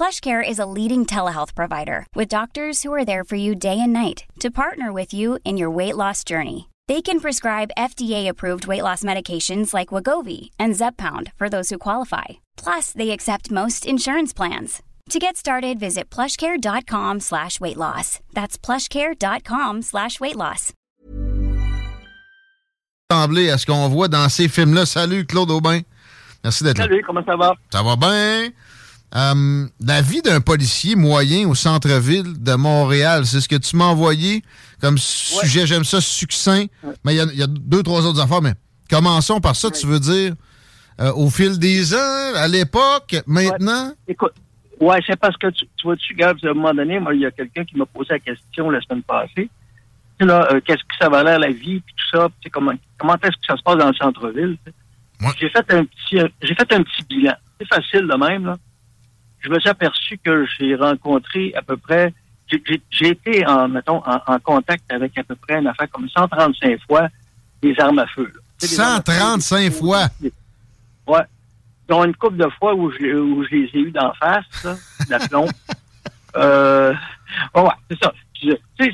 PlushCare is a leading telehealth provider with doctors who are there for you day and night to partner with you in your weight loss journey. They can prescribe FDA-approved weight loss medications like Wagovi and Zepbound for those who qualify. Plus, they accept most insurance plans. To get started, visit plushcare.com slash weight loss. That's plushcare.com slash weight loss. Ressembler à ce qu'on voit dans ces films-là. Salut Claude Aubin. Merci d'être là. Salut, comment ça va? Ça va bien? Euh, la vie d'un policier moyen au centre-ville de Montréal, c'est ce que tu m'as envoyé comme sujet. J'aime ça succinct. Mais il y a- il y, a deux, trois autres affaires. Mais commençons par ça. Tu veux dire, euh, au fil des ans, à l'époque, maintenant? Écoute, ouais, c'est parce que tu, tu vois-tu, Gab, à un moment donné, moi, il y a quelqu'un qui m'a posé la question la semaine passée. Tu sais, là, euh, qu'est-ce que ça va l'air, la vie, puis tout ça, puis tu sais, comment, comment est-ce que ça se passe dans le centre-ville? J'ai fait un petit, j'ai fait un petit bilan. C'est facile de même, là. Je me suis aperçu que j'ai rencontré à peu près, j'ai- été en, mettons, en, en contact avec à peu près une affaire comme 135 fois des armes à feu. là. Tu sais, des armes à feu, 135 fois? Ouais. Dont une couple de fois où je, où je les ai eus d'en face, là, de la plomb. euh, ouais, c'est ça. Tu sais,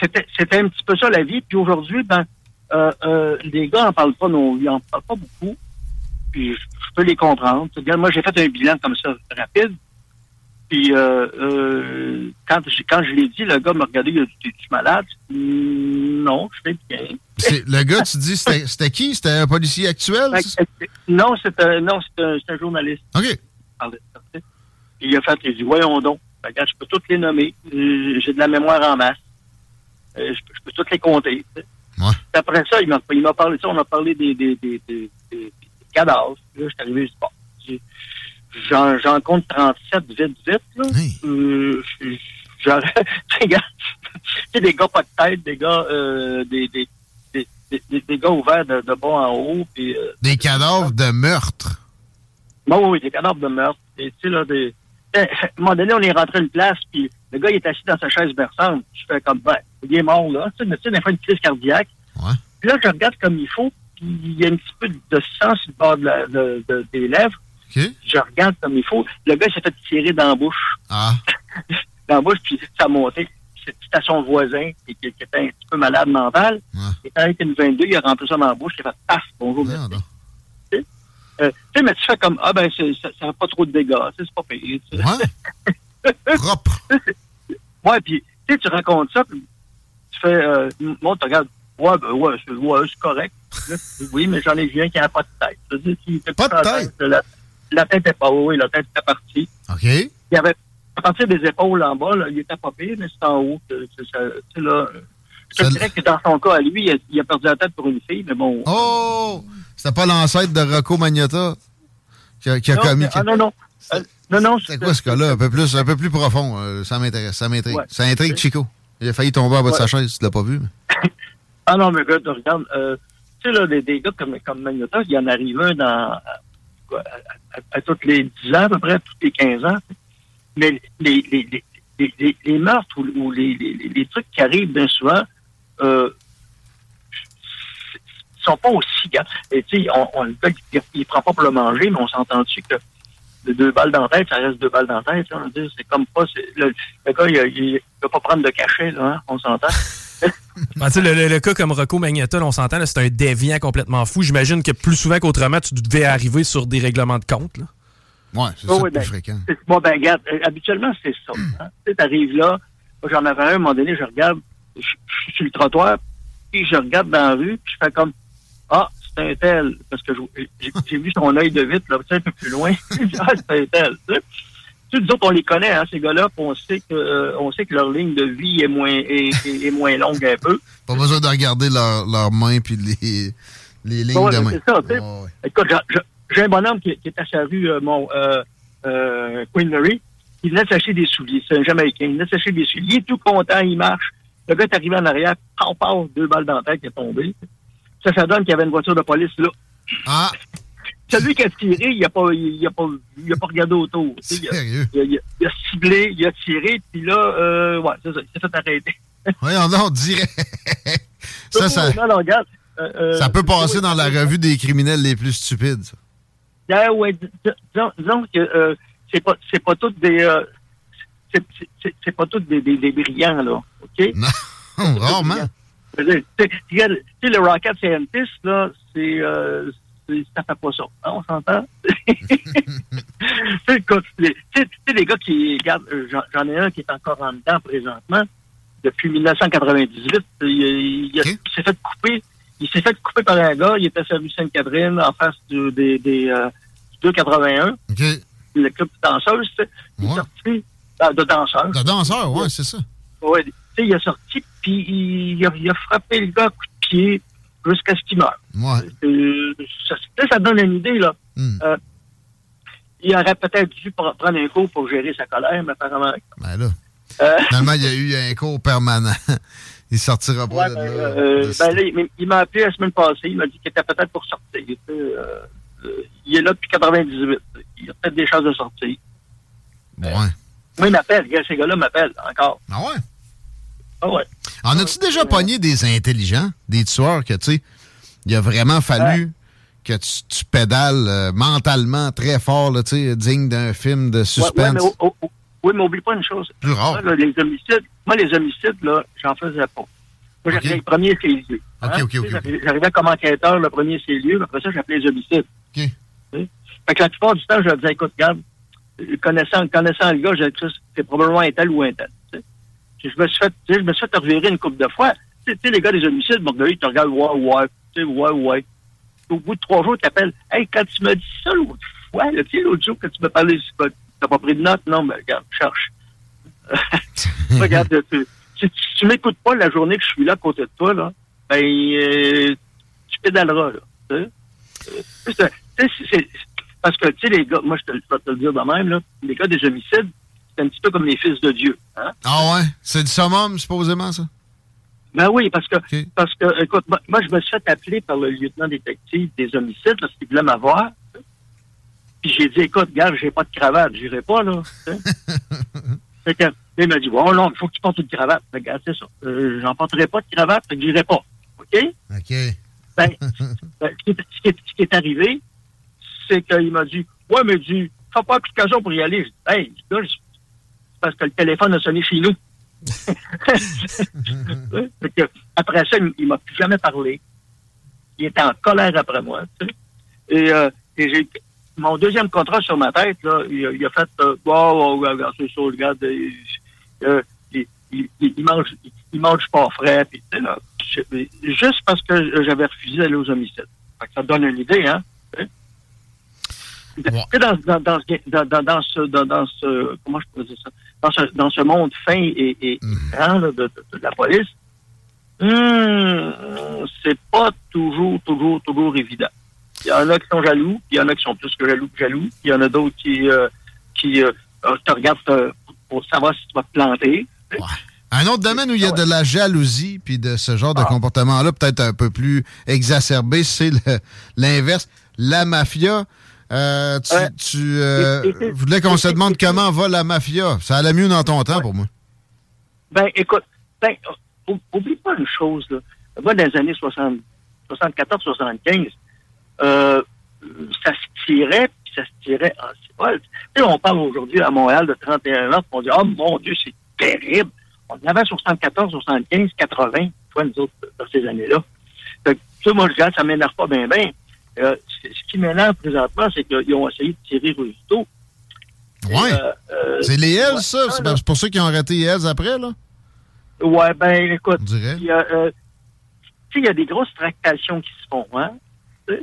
c'était, c'était un petit peu ça la vie. Puis aujourd'hui, ben, euh, euh, les gars en parlent pas non, ils en parlent pas beaucoup. Puis je, les comprendre. Tu Regarde, moi, j'ai fait un bilan comme ça rapide. Puis euh, euh, quand, je- quand je l'ai dit, le gars m'a regardé, il a dit T'es-tu malade? Hum, Non, je vais bien. Le gars, tu dis, c'était qui? C'était un policier actuel? Que, Non, c'est un, non, c'est un, journaliste. OK. tu il a fait, il a dit, voyons donc. Que, Regarde, je peux toutes les nommer. Euh, J'ai de la mémoire en masse. Euh, je, peux, je peux toutes les compter. tu. Ouais. Après ça, il m'a parlé de ça. On a parlé des- des cadavres. Là, je suis arrivé, je dis, bon, j'en j'en compte 37 vite, vite. Là. Euh, je- j'aurais- regarde, tu sais, des gars pas de tête, des gars, euh, des, des, des, des, des- des gars ouverts de, de bas en haut. Euh, Des cadavres de meurtre. Bon, oui, oui, des cadavres de meurtre. Et tu sais, là, des... Eh, À un moment donné, on est rentré une place, puis le gars, il est assis dans sa chaise berçante. Je fais comme, ben, il est mort, là. Tu sais, mais tu sais, des fois, une crise cardiaque. Puis là, je regarde comme il faut, puis il y a un petit peu de sang sur le bord de la- de- de- des lèvres. Je regarde comme il faut. Le gars, s'est fait tirer dans la bouche. Ah. dans la bouche, puis ça a monté. C'était à son voisin, qui, qui était un petit peu malade mental. Il était avec une 22, il a rempli ça dans la bouche, il a fait paf, bonjour, merci. Tu sais, euh, tu sais, mais tu fais comme, ah ben, ça n'a pas trop de dégâts, c'est pas payé. Propre. ouais, puis, tu sais, tu racontes ça, puis tu fais, euh, moi, tu regardes, ouais, ben, ouais, c'est ouais, c'est correct. Oui, mais j'en ai vu un qui n'a pas de tête. Pas de tête? La, la tête n'est pas, oui, la tête était partie. OK. Il y avait, à partir des épaules en bas, là, il était pas pire, mais c'est en haut. sais, là, je te dirais que dans son cas, à lui, il a, il a perdu la tête pour une fille, mais bon. Oh! C'était pas l'ancêtre de Rocco Magnotta qui a, qui a Non, commis. ah, non, non. Euh, non, non. C'est quoi ce cas-là? Un peu plus, un peu plus profond. euh, ça m'intéresse. Ça m'intrigue. Ouais. Ça intrigue Chico. Il a failli tomber en bas de sa Ouais. chaise. Tu l'as pas vu? mais- Ah non, mais regarde, euh, tu sais, là, des, des gars comme, comme il y en arrive un dans, à, à- à- à tous les 10 ans, à peu près, tous les 15 ans. Mais les, meurtres ou, les, trucs qui arrivent bien souvent, euh, sont pas aussi tu sais, on, on, le gars, il, il prend pas pour le manger, mais on s'entend dessus que de deux balles dans la tête, ça reste deux balles dans la tête. On veut dire, C'est comme pas. c'est- Le, le gars, il, il va pas prendre de cachet, là, hein, on s'entend. Ben, le, le- le cas comme Rocco Magnotta, là, on s'entend, là, c'est un déviant complètement fou. J'imagine que plus souvent qu'autrement, tu devais arriver sur des règlements de compte. Là. Ouais, c'est ça le plus fréquent. Bon, ben, regarde, euh, habituellement, c'est ça. Hein. Tu sais, t'arrives là, moi, j'en avais un, à un moment donné, je regarde, je, je suis sur le trottoir, puis je regarde dans la rue, puis je fais comme, ah, c'est un tel, parce que j'ai vu son œil de vite, là, un peu plus loin. Ah, c'est un tel, tu sais. Tu sais, nous autres, on les connaît, hein, ces gars-là, on sait que, euh, on sait que leur ligne de vie est moins, est, est- est moins longue un peu. Pas besoin de regarder leurs leurs mains puis les, les lignes Ouais, de main. c'est ça, tu sais. Écoute, j'ai- un bonhomme qui, qui est à sa rue, euh, mon euh, euh, Queen Mary. Il venait de s'acheter des souliers. C'est un Jamaïcain. Il venait de s'acheter des souliers. Tout content, il marche. Le gars est arrivé en arrière, on passe, deux balles dans la tête, il est tombé. Ça, ça donne qu'il y avait une voiture de police là. Ah! Celui qui a tiré, il n'a pas, il a pas, il a pas regardé autour. Sérieux? il a- il a- il a ciblé, il a tiré, puis là, euh, ouais, c'est ça, il s'est fait arrêter. Voyons donc, direct. ça, ça, Non, non, regarde. euh, euh, ça peut passer oui, dans la revue des criminels les plus stupides. ça. Ah ouais, dis- dis- disons, disons que euh, c'est pas c'est pas toutes des euh, c'est- pas toutes des, des, des brillants là, ok? Non, rarement. Regarde, sais, le rocket scientist là, c'est euh, ça fait pas ça, hein, on s'entend? Tu sais, les, gars qui regardent, euh, j'en ai un qui est encore en dedans présentement depuis 1998, il, s'est fait couper, il s'est fait couper par un gars, il était rue Sainte-Catherine en face du, des, des euh, du 281 OK. le club de sais, il est sorti euh, de danseurs. Le danseur, ouais, c'est ça. Ouais, tu sais, il est sorti, puis il, a, il a frappé le gars à coup de pied jusqu'à ce qu'il meure. Ouais. Euh, ça, donne une idée, là. Hmm. Euh, il aurait peut-être dû pr- prendre un cours pour gérer sa colère, mais apparemment. Ben là. Euh, Finalement, il y a eu un cours permanent. Il sortira pas de ben, là. De ben là, il, il m'a appelé la semaine passée, il m'a dit qu'il était peut-être pour sortir. Il, était, il est là depuis 98. Il a peut-être des chances de sortir. Ouais. Moi, il m'appelle. Ces gars-là m'appellent encore. Ah ouais? Ah ouais. En as-tu déjà pogné des intelligents, des tueurs que, tu sais, il a vraiment fallu que tu, tu pédales euh, mentalement très fort, là, tu sais, digne d'un film de suspense? ouais, mais, oh, oh, oh, oui, mais oublie pas une chose. Plus rare. Moi, là, les homicides, moi, les homicides, là, j'en faisais pas. Moi, j'arrivais Ok. le premier c'est lieux. Ok, ok, ok, ok. J'arrivais comme enquêteur, le premier c'est lieux, après ça, j'appelais les homicides. OK. Fait que la plupart du temps, je disais, écoute, regarde, euh, connaissant, connaissant le gars, je c'est probablement un tel ou un tel. Je me suis fait, tu sais, je me suis fait revirer une couple de fois. Tu sais, tu sais, les gars des homicides, bon, ils te regardent, ouais, ouais, tu sais, ouais, ouais. Au bout de trois jours, ils t'appellent, hey, quand tu m'as dit ça l'autre fois, tu sais, l'autre jour, que tu m'as parlé, t'as pas pris de notes? Non, mais regarde, cherche. regarde, tu, si tu, tu m'écoutes pas la journée que je suis là à côté de toi, là, ben, euh, tu pédaleras, là. Tu sais. Euh, parce que, tu sais, les gars, moi, je te, je te le dire de même, là, les gars des homicides, c'est un petit peu comme les fils de Dieu. Hein? Ah ouais? C'est du summum, supposément, ça? Ben oui, parce que, parce que, écoute, moi, moi, je me suis fait appeler par le lieutenant détective des homicides parce qu'il voulait m'avoir. Puis j'ai dit, écoute, gars, j'ai pas de cravate, j'irai pas, là. fait que, il m'a dit, oh non, il faut que tu portes une cravate. Fait que, c'est ça. Euh, J'en porterai pas de cravate, fait que j'irai pas. OK? OK. Ben, ben, ce, qui est, ce qui est- ce qui est arrivé, c'est qu'il m'a dit, ouais, mais du, fais pas application pour y aller. Je dis, hey, là, c'est parce que le téléphone a sonné chez nous. Après ça, il, il m'a plus jamais parlé. Il était en colère après moi. tu sais. Et, euh, et j'ai mon deuxième contrat sur ma tête, là, il, a- il a fait euh, wow, wow, regarde, c'est ça, regarde, euh, il, il, il- il mange il mange pas frais, puis là, juste parce que j'avais refusé d'aller aux homicides. Ça donne une idée, hein? Dans, dans, dans, ce- dans, ce, dans, dans ce, comment je peux dire ça? Dans ce, dans ce monde fin et, et grand là, de, de- de la police, hum, c'est pas toujours, toujours, toujours évident. Il y en a qui sont jaloux, il y en a qui sont plus que jaloux que jaloux, il y en a d'autres qui, euh, qui euh, te regardent euh, pour savoir si tu vas te planter. Un autre domaine où il y a de la jalousie puis de ce genre de Ah. comportement-là, peut-être un peu plus exacerbé, c'est l'inverse. La mafia. Euh, tu Ouais. tu, euh, Et- et- et- voulais qu'on se demande comment va la mafia? Ça allait mieux dans ton temps pour moi. Ben, écoute, ben, ou- oublie pas une chose, là. Moi, dans les années 60, 74, 75, euh, ça se tirait, puis ça se tirait en sais, on parle aujourd'hui à Montréal de 31 ans, on dit, oh mon Dieu, c'est terrible. On en avait 74, 75, 80, toi, nous autres, dans ces années-là. Ça, moi, je regarde, ça m'énerve pas bien, bien. Euh, ce qui m'énerve présentement, c'est qu'ils ont essayé de tirer. Ouais. Euh, euh, c'est les Hells, ça. C'est pour ça qu'ils ont arrêté les Hells après, là? Ouais, ben, écoute, il y a, euh, tu sais, il y a des grosses tractations qui se font, hein.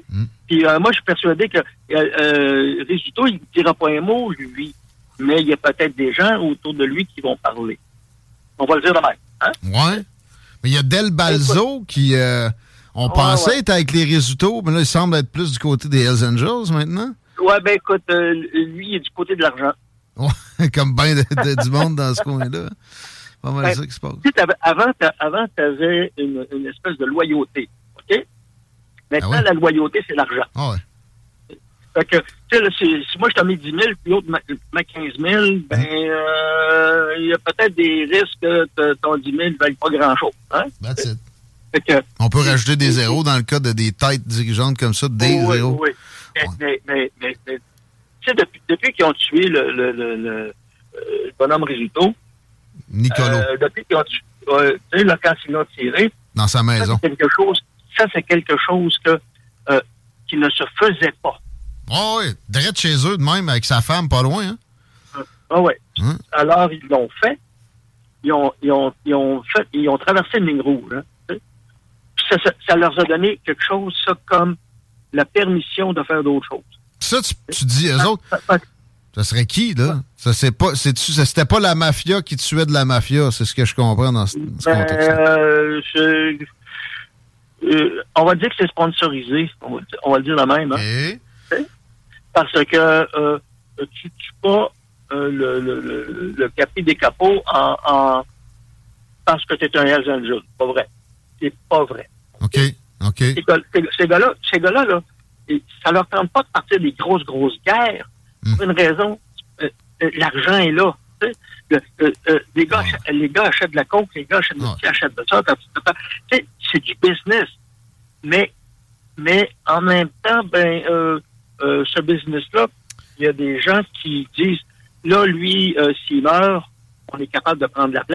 Mm. Puis moi, je suis persuadé que euh, il ne dira pas un mot, lui. Mais il y a peut-être des gens autour de lui qui vont parler. On va le dire de même. Hein? Ouais. Mais il y a Del Balzo qui, on Ouais, pensait ouais. être avec les résultats, mais là, il semble être plus du côté des Hells Angels maintenant. Ouais, ben écoute, euh, lui, il est du côté de l'argent. Ouais, comme bien du monde dans ce coin-là. pas mal ça qui se passe. avant, tu avais une, une, espèce de loyauté. OK? Maintenant, Ah la loyauté, c'est l'argent. Ah ouais. Fait que, tu sais, là, si moi je t'en mets 10 000, puis l'autre m'a 15 000, ben, euh, il y a peut-être des risques que ton 10 000 ne vaille pas grand-chose. Hein? That's it. Que, On peut rajouter des zéros dans le cas de des têtes dirigeantes comme ça, des oui, zéros. oui. Mais, mais, mais, mais- mais, tu sais, depuis, depuis qu'ils ont tué le, le, le, le, euh, bonhomme Rizzuto, Nicolo, euh, depuis qu'ils ont tué, euh, là, quand ils l'ont tiré, dans sa ça, maison. c'est quelque chose, ça, c'est quelque chose que, euh, qui ne se faisait pas. Oh oui, direct chez eux, de même, avec sa femme, pas loin. Hein? Ah ouais. Hein? Alors, ils l'ont fait. Ils ont, ils ont, ils ont fait, ils ont traversé une ligne rouge. hein, ça, ça, ça leur a donné quelque chose, ça, comme la permission de faire d'autres choses. Ça, tu, tu dis, eux autres, Ça- serait qui, là? Ça, c'est pas, c'est, c'était pas la mafia qui tuait de la mafia, c'est ce que je comprends dans ce, ben, contexte-là. euh, je- euh, on va dire que c'est sponsorisé. On va, dire- on va le dire de même. hein. Et, parce que euh, tu tues pas euh, le, le, le, le capi des capots en, en parce que tu es un Hells Angel. Pas vrai. C'est pas vrai. OK, OK. Ces gars- ces- ces gars-là, ces gars-là, là, ça leur tente pas de partir des grosses, grosses guerres. Hmm. Pour une raison, euh, euh, l'argent est là. tu sais. Le- euh, les, gars achètent, les gars achètent de la coke, les gars achètent de achètent de ça. Tu sais, C'est du business. Mais, mais en même temps, ben, ce business-là, il y a des gens qui disent, là, lui, s'il meurt, on est capable de prendre la place.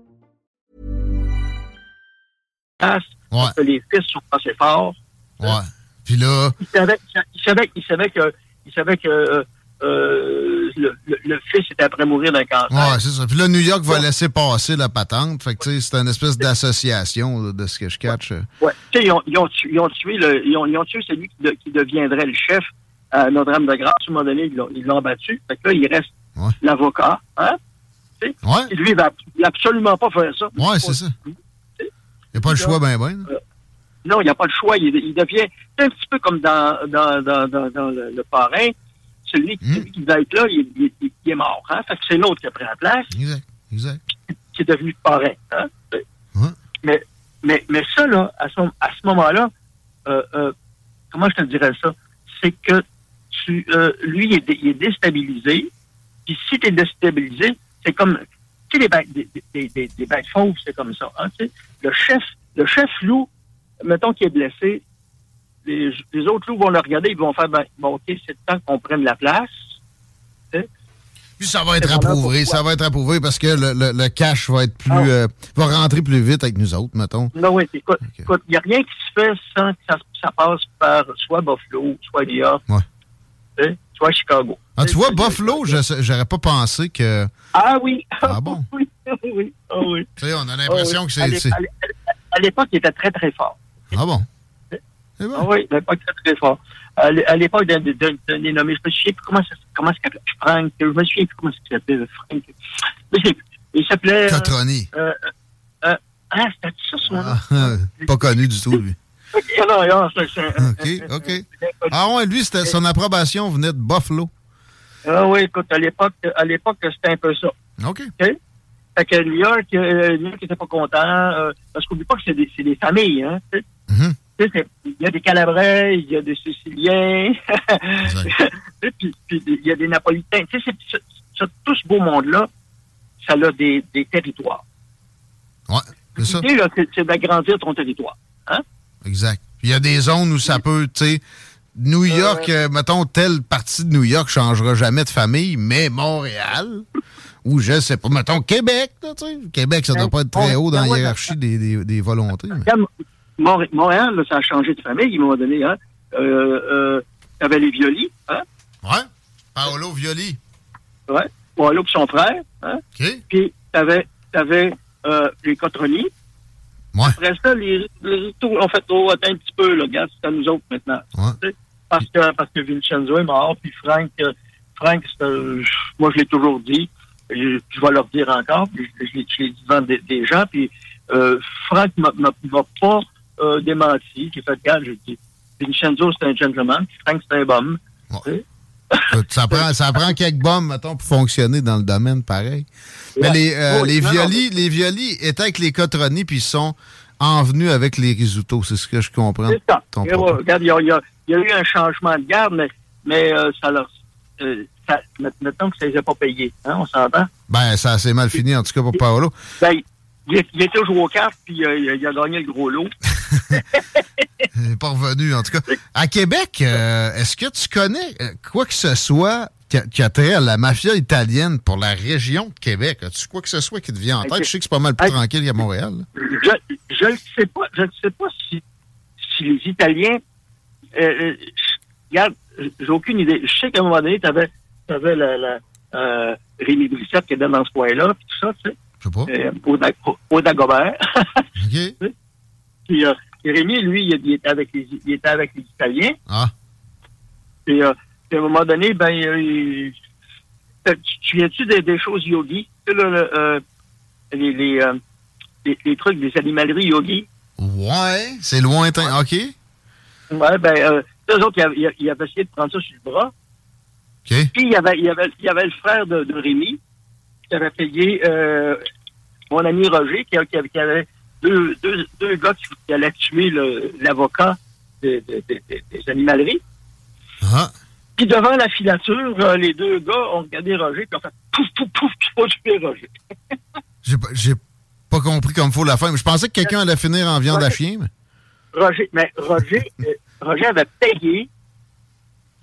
Ouais, que les fils sont assez forts. ouais. Puis là, Il savait, il savait, il savait que, il savait que euh, euh, le, le- le fils était après mourir d'un cancer. ouais, c'est ça. Puis là, New York va laisser passer la patente. Fait que, tu sais, c'est une espèce d'association, de ce que je catch. Ouais. Tu sais, ils ont, ils, ont tué, ils ont tué le, ils ont, ils ont tué celui qui, de- qui deviendrait le chef à Notre-Dame-de-Grâce. À un moment donné, ils l'ont, battu. Fait que là, il reste l'avocat. Hein? Ouais, Et lui, il va il va absolument pas faire ça. ouais, c'est ça. Il n'y a pas le choix, ben, ben. Non, il n'y a pas le choix. Il, il devient c'est un petit peu comme dans, dans, dans, le, le parrain. Celui, Hmm. celui qui devait être là, il, il- il- il est mort. Hein? Fait que c'est l'autre qui a pris la place, Exact, exact. qui est devenu parrain. Hein? Ouais. Mais, mais, mais ça, là, à ce, à ce moment-là, euh, euh, comment je te dirais ça? C'est que tu, euh, lui, il est, dé- il est déstabilisé. Puis si tu es déstabilisé, c'est comme. Tu sais, les bêtes, des, des, des, des bêtes fauves, c'est comme ça. Hein, tu sais. le chef, le chef loup, mettons qu'il est blessé, les, les autres loups vont le regarder, ils vont faire ben, bon, OK, c'est le temps qu'on prenne la place. Puis ça va être approuvé, ça va être approuvé parce que le, le, le cash va être plus. Ah. euh, va rentrer plus vite avec nous autres, mettons. Non, oui, écoute, il n'y a rien qui se fait sans que ça, ça passe par soit Buffalo, soit New York, Ouais. tu sais, soit Chicago. Ah, tu vois, Buffalo, j'aurais pas pensé que. Ah oui. Ah bon? oui, oui, ah oui. Tu sais, on a l'impression Ah oui. que c'est. à l'é- À l'époque, il était très, très fort. Ah bon? C'est Ah bon. oui, à l'époque, très, très fort. À l'é- à l'époque d'un dénommé, je me souviens plus comment ça comment ça s'appelait, Frank, je me souviens plus comment ça s'appelait, Frank. Il s'appelait... euh, Cotroni. euh, euh, ah, c'était ça, son nom? Ah, pas connu du tout, lui. Ok, OK. Ah ouais, lui, c'était son approbation venait de Buffalo. Ah oui, écoute, à l'époque, à l'époque, c'était un peu ça. OK. Fait que New York, euh, New York était pas content, euh, parce qu'oublie pas que c'est des, des familles, hein. tu sais. Mhm. Il y a des Calabrais, il y a des Siciliens, puis, il y a des Napolitains. Tu sais, tout ce beau monde-là, ça a des, des territoires. Ouais, c'est ça. L'idée, c'est d'agrandir ton territoire. Hein? Exact. Il y a des zones où ça peut, tu sais, New York, euh, mettons, telle partie de New York changera jamais de famille, mais Montréal, ou je sais pas, mettons Québec, là, tu sais. Québec, ça doit pas être très haut dans la hiérarchie des, des, des volontés. mais- Mont- Montréal, là, ça a changé de famille, un moment donné. Hein? Euh, euh, les Violi, hein? Ouais. Paolo Violi. Ouais. Paolo puis son frère, hein? OK. Puis t'avais, t'avais euh, les Cotroni. Ouais. Après ça, les, les tout, on fait oh, attends un petit peu, là, regarde, c'est à nous autres maintenant. Ouais. Tu sais, Parce que, parce que Vincenzo est mort, puis Frank, euh, Frank, un- moi, je l'ai toujours dit, je, je vais leur dire encore, puis je, je l'ai je l'ai dit devant des, des gens, puis euh, Frank m'a pas euh, démenti. J'ai fait regarde, j'ai dit, Vincenzo, c'est un gentleman, puis Frank, c'est un bum. Tu sais? Ça prend, ça prend quelques bombes, mettons, pour fonctionner dans le domaine pareil. Mais Ouais. les, euh, les, non, non, violis, les violis étaient avec les cotronies, puis ils sont envenus avec les risottos. C'est ce que je comprends. C'est ça. il y a, y y eu un changement de garde, mais, mais euh, ça leur. Euh, ça, maintenant que ça les a pas payés, hein, on s'entend? Ben, ça s'est mal fini, en tout cas, pour Paolo. Ben, il, était joué aux cartes, puis euh, il a gagné le gros lot. Revenu, en tout cas. À Québec, euh, est-ce que tu connais euh, quoi que ce soit qui a, trait à la mafia italienne pour la région de Québec? As-tu quoi que ce soit qui te vient en tête? Je sais que c'est pas mal plus tranquille qu'à Montréal. là. Je je ne sais pas, je ne sais pas si, si les Italiens. Euh, regarde, j'ai aucune idée. Je sais qu'à un moment donné, tu avais, la, la, euh, Rémi Brissette qui était dans ce coin-là, puis tout ça, tu sais. Je sais pas. Euh, au, Dag- au Dagobert. OK. Puis euh, Rémi, lui, il, était avec les, il était avec les Italiens. Ah. Puis, euh, à un moment donné, ben, euh, il- tu, tu viens-tu des, des choses yogi? Tu sais, là, le, euh, les, les, euh, les, les trucs des animaleries yogi. Ouais, c'est lointain. OK. Ouais, ben, euh, eux autres, ils avaient, ils avaient essayé de prendre ça sur le bras. OK. Puis, il y avait, il y avait, il y avait le frère de, de Rémi qui avait payé euh, mon ami Roger, qui, qui avait, qui avait deux, deux, deux gars qui, qui allaient tuer l'avocat de- de- de- de- des animaleries. Ah. Puis devant la filature, euh, les deux gars ont regardé Roger, puis ont fait pouf, pouf, pouf, tu vas tuer Roger. J'ai pas, j'ai pas compris comme faut la fin. mais Je pensais que quelqu'un allait finir en viande à chien. Mais... Roger, mais Roger, euh, Roger avait payé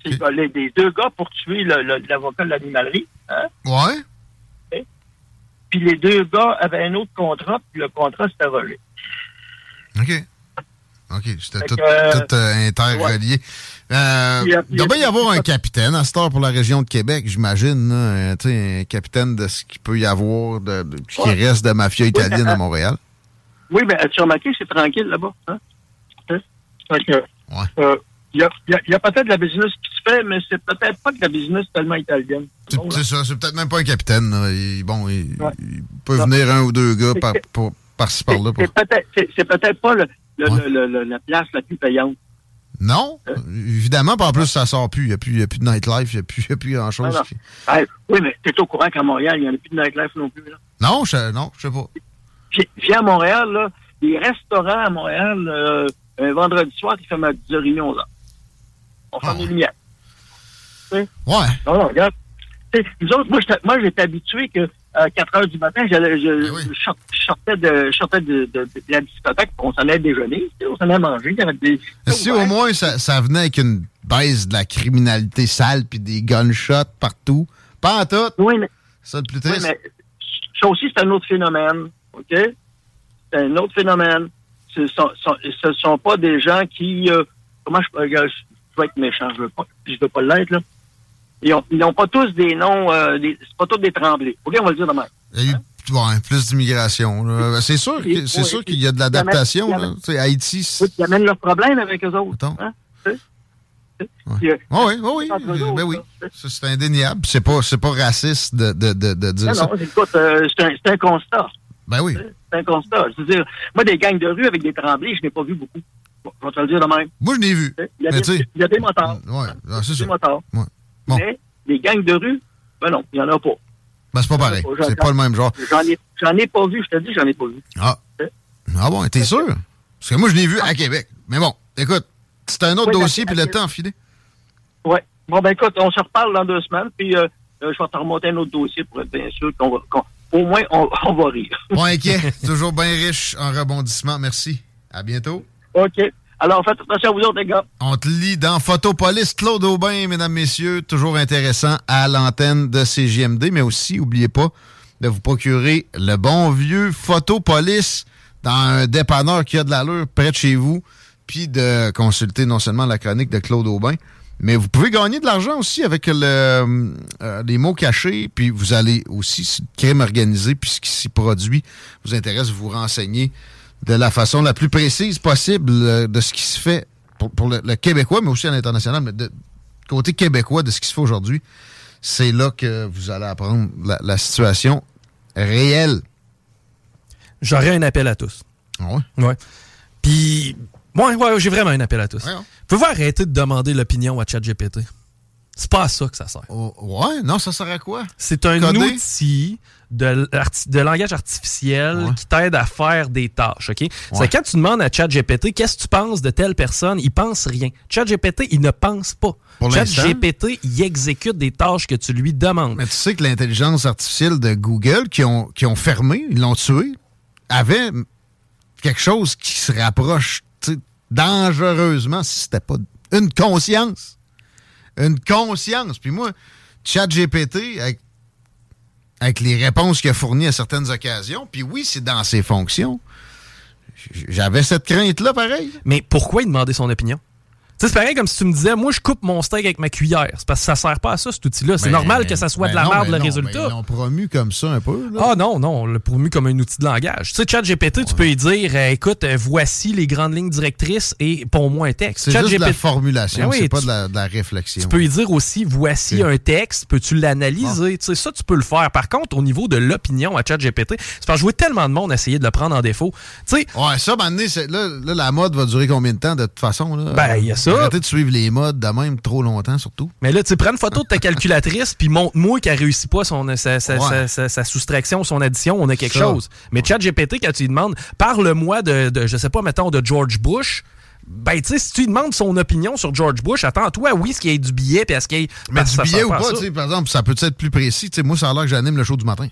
les, les deux gars pour tuer l'avocat de l'animalerie. Hein? Ouais. Puis les deux gars avaient un autre contrat, puis le contrat, c'était Roger. OK. OK. C'était tout, euh, euh, interrelié. Euh, euh, il doit bien y avoir un capitaine à cette heure pour la région de Québec, j'imagine. là, euh, tu sais, un capitaine de ce qu'il peut y avoir, de, de- ce qui Ouais. reste de mafia italienne à euh, Montréal. Oui, mais as-tu remarqué, c'est tranquille là-bas. Hein? Hein? Ouais. Il y a, peut-être de la business qui se fait, mais c'est peut-être pas de la business tellement italienne. C'est Bon, ça, c'est peut-être même pas un capitaine. Il- bon, il, Ouais. il peut Non. venir un ou deux gars par, pour- par-ci par-là. pour- c'est peut-être pas le, le- Ouais. le- le- la place la plus payante. Non, Euh. évidemment, puis en plus, ça sort plus. Il n'y a, plus- y a plus de nightlife, il n'y a plus, y a plus grand-chose. Qui- oui, mais t'es au courant qu'à Montréal, il n'y en a plus de nightlife non plus. Là. Non, je, non, je sais pas. Puis, à Montréal, là, les restaurants à Montréal, euh, un vendredi soir, ils ferment à 10h30, 11h. On ferme Ah les ouais. lumières. Ouais. Non, non, regarde. Tu sais, nous autres, moi, j'étais- moi, j'étais habitué que à 4 heures du matin, j'allais, je, oui. je sort- je sortais, de, sortais de, de- de la discothèque, on s'en allait déjeuner, on s'en allait manger. des- Si au moins ça, ça venait avec une baisse de la criminalité sale puis des gunshots partout? Pas en tout. Oui, mais, ça le plus oui, triste. mais ça aussi, c'est un autre phénomène. OK? C'est un autre phénomène. Ce sont, sont- ce sont pas des gens qui. euh, comment je, peux- être méchant, je veux pas, je veux pas l'être, là. Ils ont- ils n'ont pas tous des noms, euh, c'est pas tous des tremblés. OK, on va le dire demain. Il y a eu ouais, plus d'immigration. C'est sûr, c'est ouais, sûr qu'il y a de l'adaptation. Haïti, Oui, Ils amènent leurs problèmes avec eux autres. Hein? Euh, Oui, oui, oui. entre eux Ben oui. c'est indéniable. C'est pas, pas raciste de, de, de, de dire Non, ça. non, écoute, euh, c'est un, un constat. Ben oui. C'est un constat. Je veux dire, moi, des gangs de rue avec des tremblés, je n'ai pas vu beaucoup. Bon, je vais te le dire de même. Moi, je l'ai vu. Il y a, des, il y a des motards. ouais, ah, c'est Des ça. motards. Ouais. Bon. Mais les gangs de rue, ben non, il n'y en a pas. Ben, c'est pas pareil. C'est pas le même genre. J'en ai, j'en ai pas vu, je te dis, j'en ai pas vu. Ah. Ah bon, t'es sûr? Parce que moi, je l'ai vu à Québec. Mais bon, écoute, c'est un autre Oui, dossier, puis le temps a filé. Ouais. Bon, ben écoute, on se reparle dans deux semaines, puis euh, euh, je vais te remonter un autre dossier pour être bien sûr qu'on va, au moins, on, on va rire. Pas inquiet. Toujours bien riche en rebondissements. Merci. À bientôt. OK. Alors, faites attention à vous autres, les gars. On te lit dans Photopolis, Claude Aubin, mesdames, messieurs. Toujours intéressant à l'antenne de CGMD, mais aussi, n'oubliez pas de vous procurer le bon vieux Photopolis dans un dépanneur qui a de l'allure près de chez vous, puis de consulter non seulement la chronique de Claude Aubin, mais vous pouvez gagner de l'argent aussi avec euh, les mots cachés, puis vous allez aussi, si le crime organisé, puis ce qui s'y produit vous intéresse, vous renseigner de la façon la plus précise possible euh, de ce qui se fait pour, pour le, le Québécois, mais aussi à l'international, mais de côté québécois de ce qui se fait aujourd'hui. C'est là que vous allez apprendre la, la situation réelle. J'aurais un appel à tous. Ah ouais? Ouais. Puis, ouais, ouais, j'ai vraiment un appel à tous. Pouvez-vous arrêter de demander l'opinion à ChatGPT? C'est pas à ça que ça sert. Oh, ouais, non, ça sert à quoi? C'est un Coder? outil de, langage artificiel qui t'aide à faire des tâches, OK? C'est quand tu demandes à ChatGPT qu'est-ce que tu penses de telle personne, il pense rien. ChatGPT, il ne pense pas. ChatGPT, il exécute des tâches que tu lui demandes. Mais tu sais que l'intelligence artificielle de Google, qui ont, qui ont fermé, ils l'ont tué, avait quelque chose qui se rapproche dangereusement si c'était pas une conscience. Une conscience. Puis moi, ChatGPT, avec, avec les réponses qu'il a fournies à certaines occasions, puis oui, c'est dans ses fonctions. J'avais cette crainte-là, pareil. Mais pourquoi il demandait son opinion? C'est pareil comme si tu me disais, moi, je coupe mon steak avec ma cuillère. C'est parce que ça sert pas à ça, cet outil-là. C'est Ben, normal que ça soit ben de la merde, ben le non, résultat. ben ils l'ont promu comme ça un peu. là. Ah non, non, on l'a promu comme un outil de langage. Tu sais, ChatGPT, tu peux lui dire, euh, écoute, euh, voici les grandes lignes directrices et pour moi un texte. c'est juste de la formulation, Ben oui, c'est pas de la, de la réflexion. Tu peux lui dire aussi, voici un texte, peux-tu l'analyser? Tu sais, ça, tu peux le faire. Par contre, au niveau de l'opinion à ChatGPT, c'est parce que je vois tellement de monde essayer de le prendre en défaut. Tu sais, Ouais, ça, c'est- là, là, la mode va durer combien de temps de toute façon? Là? Ben, il y a ça. Arrêtez de suivre les modes de même trop longtemps, surtout. Mais là, tu prends une photo de ta calculatrice, puis montre-moi qu'elle réussit pas son, sa, sa- Ouais. sa- sa- soustraction, son addition, on a quelque Ça. chose. Mais ChatGPT, quand tu lui demandes, parle-moi de, de, je sais pas, mettons, de George Bush, ben, tu sais, si tu lui demandes son opinion sur George Bush, attends-toi, oui, ce qu'il y ait du billet, puis est-ce qu'il y ait... Mais du ça billet ou pas, ça. tu sais, par exemple, ça peut être plus précis. Tu sais, moi, ça a l'air que j'anime le show du matin.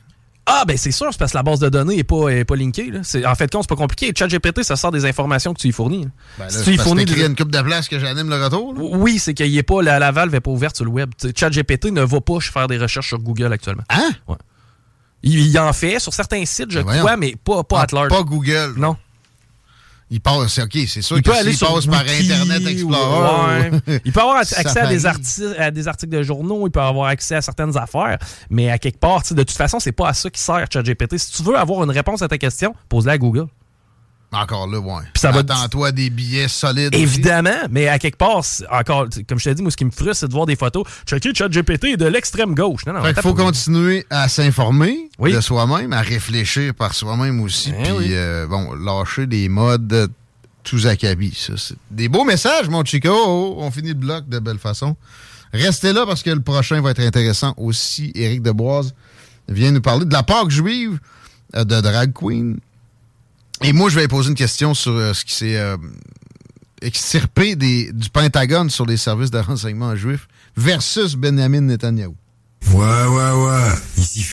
Ah, ben c'est sûr, c'est parce que la base de données n'est pas, est pas linkée. Là. En fait, compte, c'est pas compliqué. ChatGPT, ça sort des informations que tu y fournis. Ben là, si tu y fournis des- une coupe de place que j'anime le retour. là. Oui, c'est qu'il ait pas, la, la valve n'est pas ouverte sur le web. ChatGPT ne va pas faire des recherches sur Google actuellement. Hein? Ouais. Il, il en fait sur certains sites, je Ben voyons. crois, mais pas, pas Ah, at large. Pas Google. Non. Il passe, c'est OK, c'est sûr Il que peut aller s'il sur passe par Internet Explorer. ouais. Il peut avoir accès à des, à articles de journaux, il peut avoir accès à certaines affaires, mais à quelque part, de toute façon, c'est pas à ça qui sert ChatGPT. Si tu veux avoir une réponse à ta question, pose-la à Google. Encore là, ouais. Puis ça va- Attends-toi des billets solides. aussi. Évidemment, mais à quelque part, encore, comme je t'ai dit, moi, ce qui me frustre, c'est de voir des photos. Checker ChatGPT de l'extrême gauche. Non, non, Fait qu'il attends faut continuer à s'informer Oui. de soi-même, à réfléchir par soi-même aussi, Eh puis oui. euh, bon, lâcher des modes tous acabis. Ça, c'est des beaux messages, mon Chico. Oh, on finit le bloc de belle façon. Restez là parce que le prochain va être intéressant aussi. Éric Deboise vient nous parler de la Pâque juive euh, de Drag Queen. Et moi, je vais poser une question sur euh, ce qui s'est euh, extirpé du Pentagone sur les services de renseignement juifs versus Benjamin Netanyahu. Ouais, ouais, ouais.